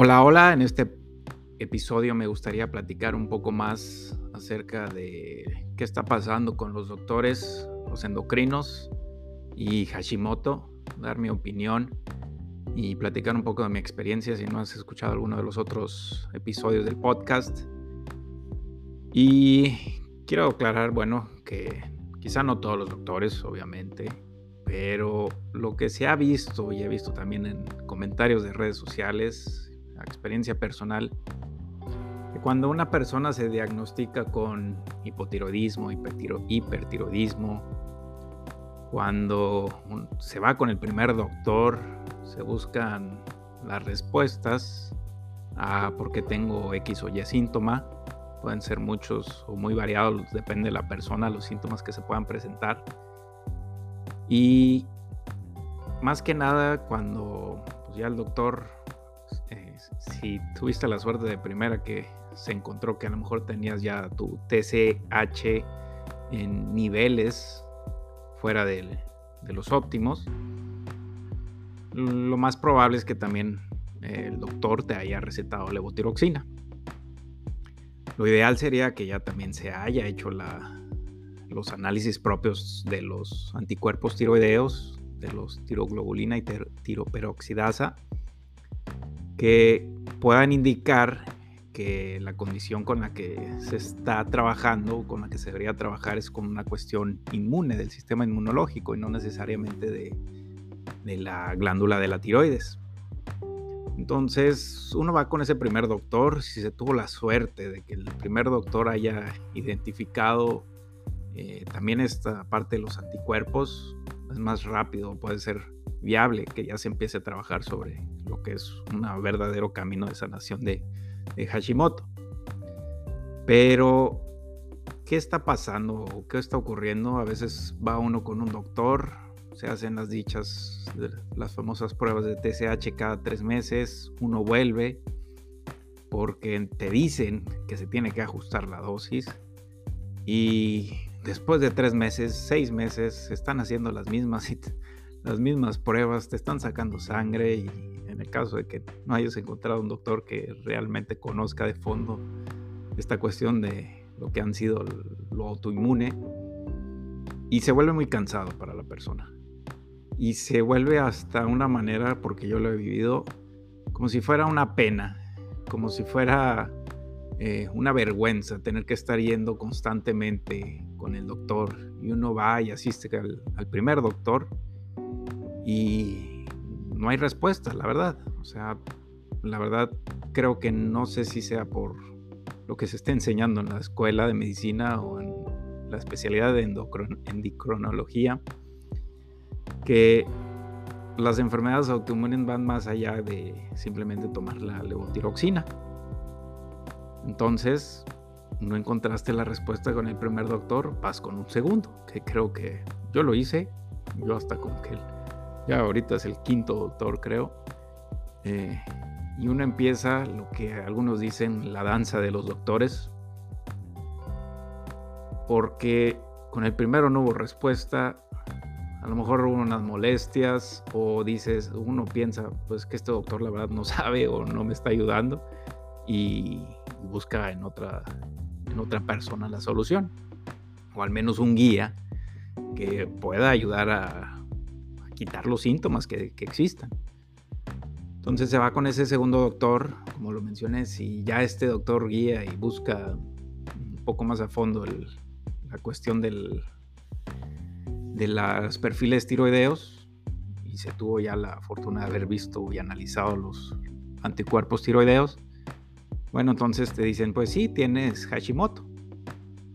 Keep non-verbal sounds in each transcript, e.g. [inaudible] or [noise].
Hola, hola, en este episodio me gustaría platicar un poco más acerca de qué está pasando con los doctores, los endocrinos y Hashimoto, dar mi opinión y platicar un poco de mi experiencia si no has escuchado alguno de los otros episodios del podcast. Y quiero aclarar, bueno, que quizá no todos los doctores, obviamente, pero lo que se ha visto y he visto también en comentarios de redes sociales experiencia personal, cuando una persona se diagnostica con hipotiroidismo, hipertiroidismo, cuando se va con el primer doctor, se buscan las respuestas a por qué tengo X o Y síntoma. Pueden ser muchos o muy variados, depende de la persona, los síntomas que se puedan presentar. Y más que nada cuando pues, ya el doctor si tuviste la suerte de primera que se encontró que a lo mejor tenías ya tu TCH en niveles fuera de, los óptimos, lo más probable es que también el doctor te haya recetado levotiroxina. Lo ideal sería que ya también se haya hecho los análisis propios de los anticuerpos tiroideos, de los tiroglobulina y tiroperoxidasa, que puedan indicar que la condición con la que se está trabajando, con la que se debería trabajar, es con una cuestión inmune del sistema inmunológico y no necesariamente de, la glándula de la tiroides. Entonces, uno va con ese primer doctor, si se tuvo la suerte de que el primer doctor haya identificado eh, también esta parte de los anticuerpos, es más rápido, puede ser viable que ya se empiece a trabajar sobre lo que es un verdadero camino de sanación de, Hashimoto. Pero, ¿qué está pasando qué está ocurriendo? A veces va uno con un doctor, se hacen las dichas, las famosas pruebas de TSH cada tres meses, uno vuelve porque te dicen que se tiene que ajustar la dosis y después de tres meses, seis meses, se están haciendo las mismas [laughs] las mismas pruebas, te están sacando sangre y en el caso de que no hayas encontrado un doctor que realmente conozca de fondo esta cuestión de lo que han sido lo autoinmune, y se vuelve muy cansado para la persona. Y se vuelve hasta una manera, porque yo lo he vivido, como si fuera una pena, como si fuera eh, una vergüenza tener que estar yendo constantemente con el doctor. Y uno va y asiste al primer doctor y no hay respuesta, la verdad. O sea, la verdad creo que no sé si sea por lo que se está enseñando en la escuela de medicina o en la especialidad de endocrinología, que las enfermedades autoinmunes van más allá de simplemente tomar la levotiroxina. Entonces, no encontraste la respuesta con el primer doctor, vas con un segundo, que creo que yo lo hice, yo hasta como que ya ahorita es el quinto doctor, creo. Eh, y uno empieza lo que algunos dicen la danza de los doctores, porque con el primero no hubo respuesta, a lo mejor hubo unas molestias o dices, uno piensa, pues que este doctor la verdad no [laughs] sabe o no me está ayudando y busca en otra, en otra persona la solución, o al menos un guía que pueda ayudar a, quitar los síntomas que, existan. Entonces se va con ese segundo doctor, como lo mencioné, si ya este doctor guía y busca un poco más a fondo la cuestión del, de los perfiles tiroideos, y se tuvo ya la fortuna de haber visto y analizado los anticuerpos tiroideos, bueno, entonces te dicen, pues sí, tienes Hashimoto,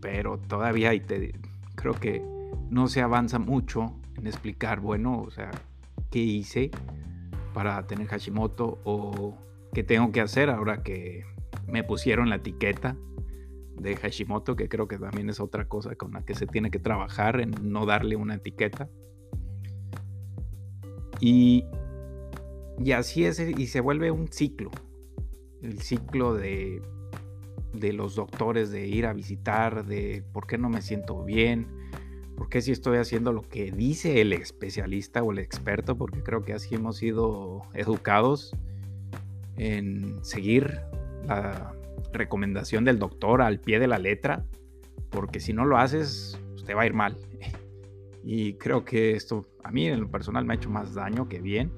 pero todavía te, creo que no se avanza mucho en explicar, bueno, o sea, qué hice para tener Hashimoto o qué tengo que hacer ahora que me pusieron la etiqueta de Hashimoto, que creo que también es otra cosa con la que se tiene que trabajar en no darle una etiqueta. Y, y así es, y se vuelve un ciclo, el ciclo de, de los doctores, de ir a visitar, de por qué no me siento bien, ¿Por qué si estoy haciendo lo que dice el especialista o el experto? Porque creo que así hemos sido educados. en seguir la recomendación del doctor al pie de la letra, porque si no lo haces, pues, te va a ir mal. [laughs] Y creo que esto a mí en lo personal me ha hecho más daño que bien.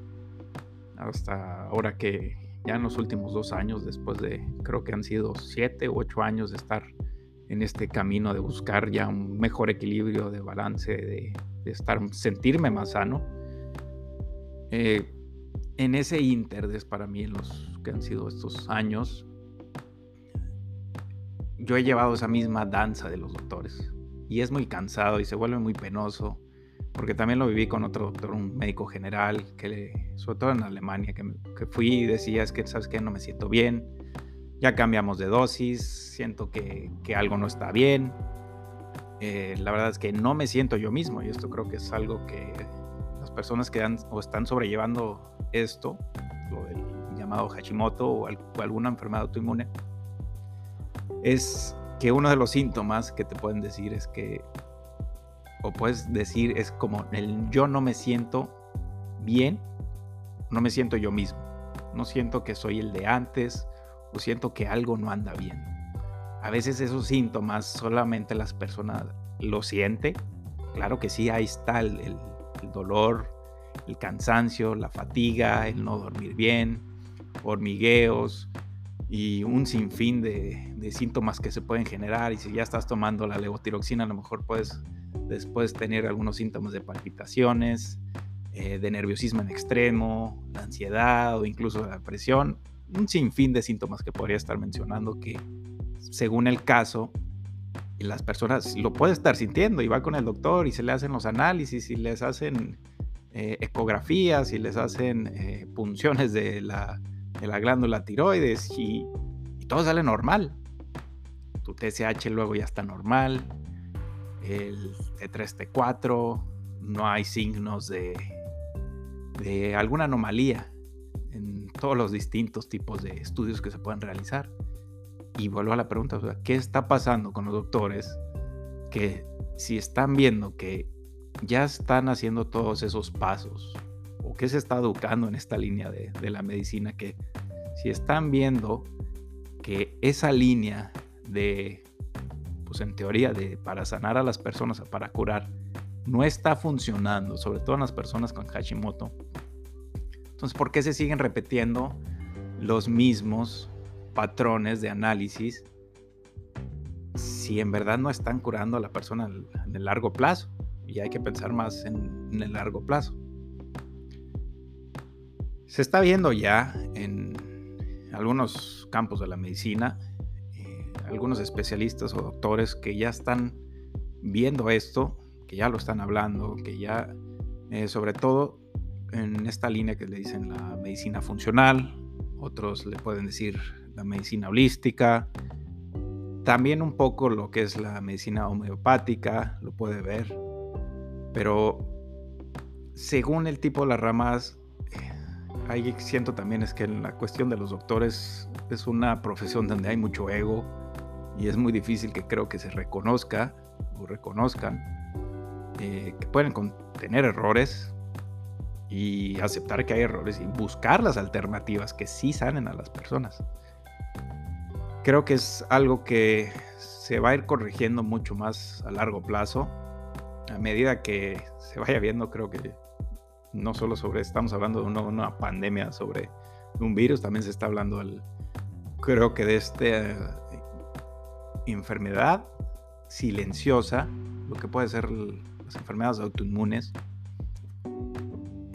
Hasta ahora que ya en los últimos dos años, después de creo que han sido siete u ocho años de estar en este camino de buscar ya un mejor equilibrio de balance, de, estar, sentirme más sano. Eh, en ese inter, para mí, en los que han sido estos años, yo he llevado esa misma danza de los doctores y es muy cansado y se vuelve muy penoso porque también lo viví con otro doctor, un médico general, que sobre todo en Alemania, que, que fui y decía, es que, ¿sabes qué? No me siento bien, ya cambiamos de dosis, siento que, que algo no está bien. Eh, la verdad es que no me siento yo mismo y esto creo que es algo que las personas que han, o están sobrellevando esto, lo del llamado Hashimoto o, o alguna enfermedad autoinmune, es que uno de los síntomas que te pueden decir es que, o puedes decir, es como el yo no me siento bien, no me siento yo mismo, no siento que soy el de antes, o siento que algo no anda bien. A veces esos síntomas solamente las personas lo sienten. Claro que sí, ahí está el, dolor, el cansancio, la fatiga, el no dormir bien, hormigueos, y un sinfín de, síntomas que se pueden generar. Y si ya estás tomando la levotiroxina, a lo mejor puedes después tener algunos síntomas de palpitaciones, eh, de nerviosismo en extremo, la ansiedad o incluso la depresión. Un sinfín de síntomas que podría estar mencionando que según el caso, las personas lo pueden estar sintiendo y va con el doctor y se le hacen los análisis y les hacen eh, ecografías y les hacen eh, punciones de la de la glándula tiroides y, todo sale normal. Tu TSH luego ya está normal, el T3, T4, no hay signos de, de alguna anomalía todos los distintos tipos de estudios que se pueden realizar. Y vuelvo a la pregunta, ¿qué está pasando con los doctores que si están viendo que ya están haciendo todos esos pasos o qué se está educando en esta línea de, la medicina, que si están viendo que esa línea de, pues en teoría, de para sanar a las personas, para curar, no está funcionando, sobre todo en las personas con Hashimoto. Entonces, ¿por qué se siguen repitiendo los mismos patrones de análisis si en verdad no están curando a la persona en el largo plazo? Y hay que pensar más en el largo plazo. Se está viendo ya en algunos campos de la medicina, eh, algunos especialistas o doctores que ya están viendo esto, que ya lo están hablando, que ya, eh, sobre todo en esta línea que le dicen la medicina funcional, otros le pueden decir la medicina holística, también un poco lo que es la medicina homeopática, lo puede ver, pero según el tipo de las ramas, ahí siento también es que en la cuestión de los doctores es una profesión donde hay mucho ego y es muy difícil que creo que se reconozca o reconozcan eh, que pueden tener errores y aceptar que hay errores y buscar las alternativas que sí sanen a las personas. Creo que es algo que se va a ir corrigiendo mucho más a largo plazo. A medida que se vaya viendo, creo que no solo sobre, estamos hablando de una, pandemia, sobre un virus, también se está hablando, creo que de esta enfermedad silenciosa, lo que puede ser las enfermedades autoinmunes,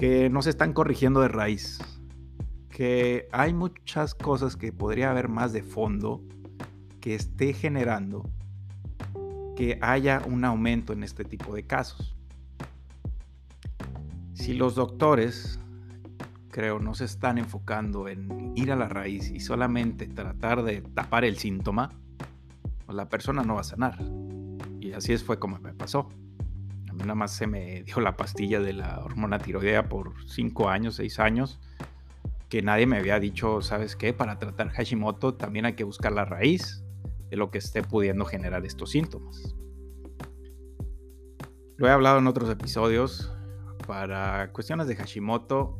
que no se están corrigiendo de raíz, que hay muchas cosas que podría haber más de fondo que esté generando que haya un aumento en este tipo de casos. Si los doctores, creo, no se están enfocando en ir a la raíz y solamente tratar de tapar el síntoma, pues la persona no va a sanar. Y así fue como me pasó. A mí nada más se me dio la pastilla de la hormona tiroidea por 5 años, 6 años, que nadie me había dicho, ¿sabes qué? Para tratar Hashimoto también hay que buscar la raíz de lo que esté pudiendo generar estos síntomas. Lo he hablado en otros episodios, para cuestiones de Hashimoto,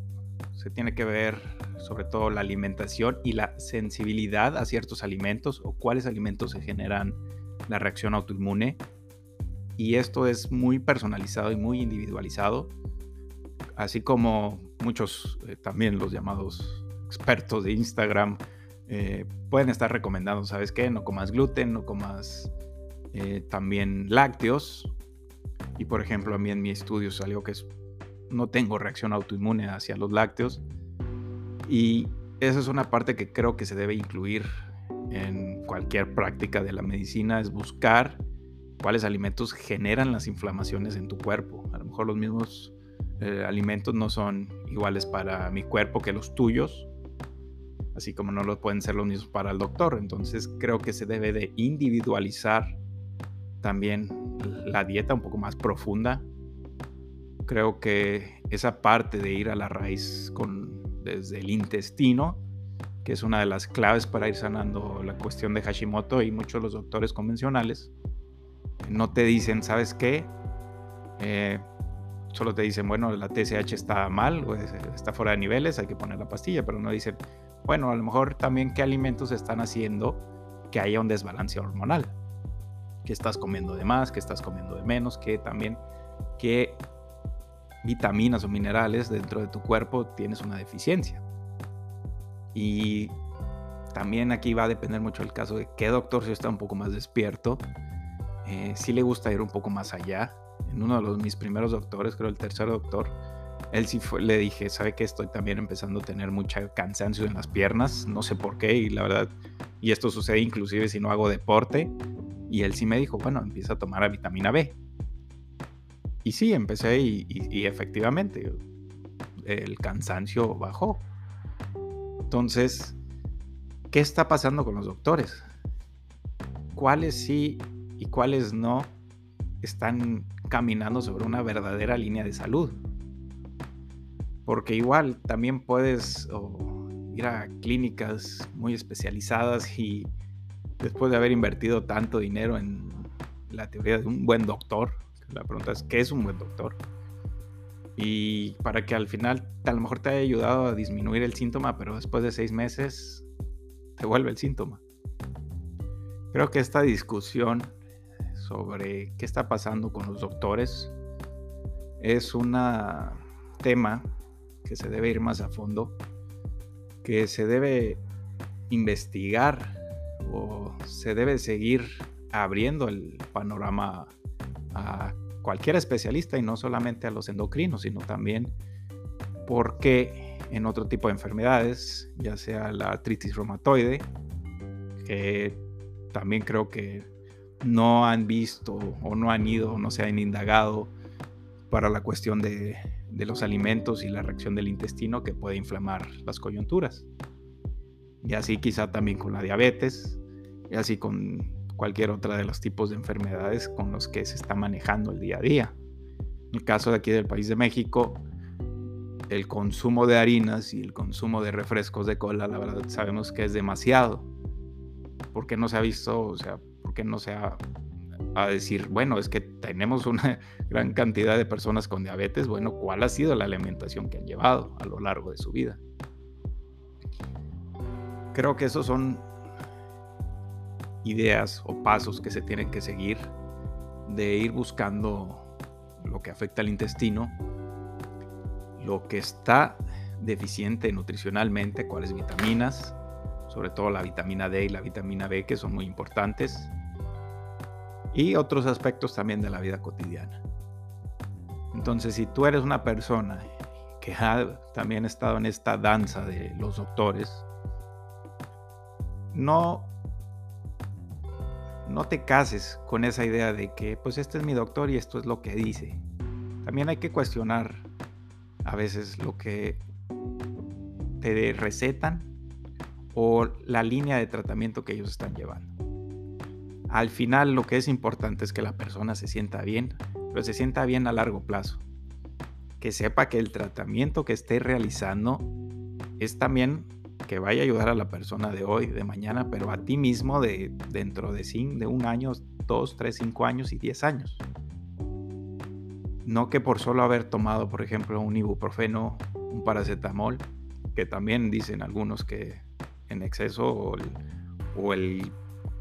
se tiene que ver sobre todo la alimentación y la sensibilidad a ciertos alimentos o cuáles alimentos se generan la reacción autoinmune. Y esto es muy personalizado y muy individualizado, así como muchos eh, también los llamados expertos de Instagram eh, pueden estar recomendando, ¿sabes qué? No comas gluten, no comas eh, también lácteos. Y por ejemplo, a mí en mi estudio salió que no tengo reacción autoinmune hacia los lácteos. Y esa es una parte que creo que se debe incluir en cualquier práctica de la medicina, es buscar cuáles alimentos generan las inflamaciones en tu cuerpo. A lo mejor los mismos eh, alimentos no son iguales para mi cuerpo que los tuyos, así como no lo pueden ser los mismos para el doctor. Entonces creo que se debe de individualizar también la dieta un poco más profunda. Creo que esa parte de ir a la raíz con, desde el intestino, que es una de las claves para ir sanando la cuestión de Hashimoto y muchos de los doctores convencionales, no te dicen, ¿sabes qué? Eh, solo te dicen, bueno, la TSH está mal, está fuera de niveles, hay que poner la pastilla, pero no dicen, bueno, a lo mejor también qué alimentos están haciendo que haya un desbalance hormonal. Que estás comiendo de más, que estás comiendo de menos, que también qué vitaminas o minerales dentro de tu cuerpo tienes una deficiencia. Y también aquí va a depender mucho el caso de qué doctor si está un poco más despierto, eh, si le gusta ir un poco más allá. En uno de los, mis primeros doctores, creo el tercer doctor, él sí le dije, sabe que estoy también empezando a tener mucha cansancio en las piernas, no sé por qué, y la verdad, y esto sucede inclusive si no hago deporte, y él sí me dijo, bueno, empieza a tomar la vitamina B. Y sí, empecé y, efectivamente el cansancio bajó. Entonces, ¿qué está pasando con los doctores? ¿Cuáles sí y cuáles no están caminando sobre una verdadera línea de salud? Porque igual también puedes ir a clínicas muy especializadas y después de haber invertido tanto dinero en la teoría de un buen doctor, la pregunta es, ¿qué es un buen doctor? Y para que al final a lo mejor te haya ayudado a disminuir el síntoma, pero después de seis meses te vuelve el síntoma. Creo que esta discusión sobre qué está pasando con los doctores. Es un tema que se debe ir más a fondo, que se debe investigar o se debe seguir abriendo el panorama a cualquier especialista y no solamente a los endocrinos, sino también porque en otro tipo de enfermedades, ya sea la artritis reumatoide, que también creo que no han visto o no han ido no se han indagado para la cuestión de, de los alimentos y la reacción del intestino que puede inflamar las coyunturas. Y así quizá también con la diabetes, y así con cualquier otra de los tipos de enfermedades con los que se está manejando el día a día. En el caso de aquí del país de México, el consumo de harinas y el consumo de refrescos de cola, la verdad sabemos que es demasiado. porque no se ha visto, o sea, porque no se ha a decir, bueno, es que tenemos una [laughs] gran cantidad de personas con diabetes, bueno, ¿cuál ha sido la alimentación que han llevado a lo largo de su vida? Creo que esos son ideas o pasos que se tienen que seguir de ir buscando lo que afecta al intestino, lo que está deficiente nutricionalmente, cuáles vitaminas, sobre todo la vitamina D y la vitamina B que son muy importantes, y otros aspectos también de la vida cotidiana. Entonces, si tú eres una persona que ha también estado en esta danza de los doctores, no no te cases con esa idea de que pues este es mi doctor y esto es lo que dice. También hay que cuestionar a veces lo que te recetan o la línea de tratamiento que ellos están llevando. Al final lo que es importante es que la persona se sienta bien, pero se sienta bien a largo plazo. Que sepa que el tratamiento que esté realizando es también que vaya a ayudar a la persona de hoy, de mañana, pero a ti mismo de dentro de, de un año, dos, tres, cinco años y diez años. No que por solo haber tomado, por ejemplo, un ibuprofeno un paracetamol, que también dicen algunos que en exceso o el, o el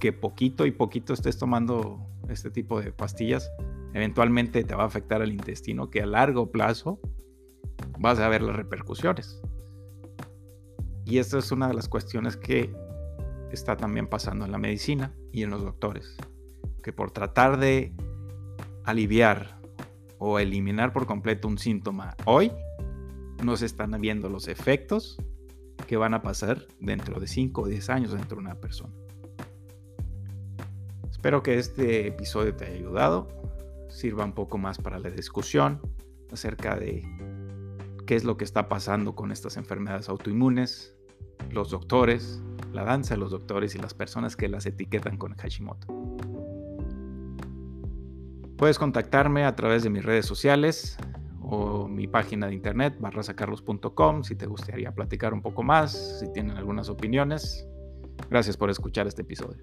que poquito y poquito estés tomando este tipo de pastillas, eventualmente te va a afectar al intestino, que a largo plazo vas a ver las repercusiones. Y esta es una de las cuestiones que está también pasando en la medicina y en los doctores, que por tratar de aliviar o eliminar por completo un síntoma hoy, no se están viendo los efectos que van a pasar dentro de 5 o 10 años dentro de una persona. Espero que este episodio te haya ayudado, sirva un poco más para la discusión acerca de qué es lo que está pasando con estas enfermedades autoinmunes, los doctores, la danza de los doctores y las personas que las etiquetan con Hashimoto. Puedes contactarme a través de mis redes sociales o mi página de internet barrasacarlos.com si te gustaría platicar un poco más, si tienen algunas opiniones. Gracias por escuchar este episodio.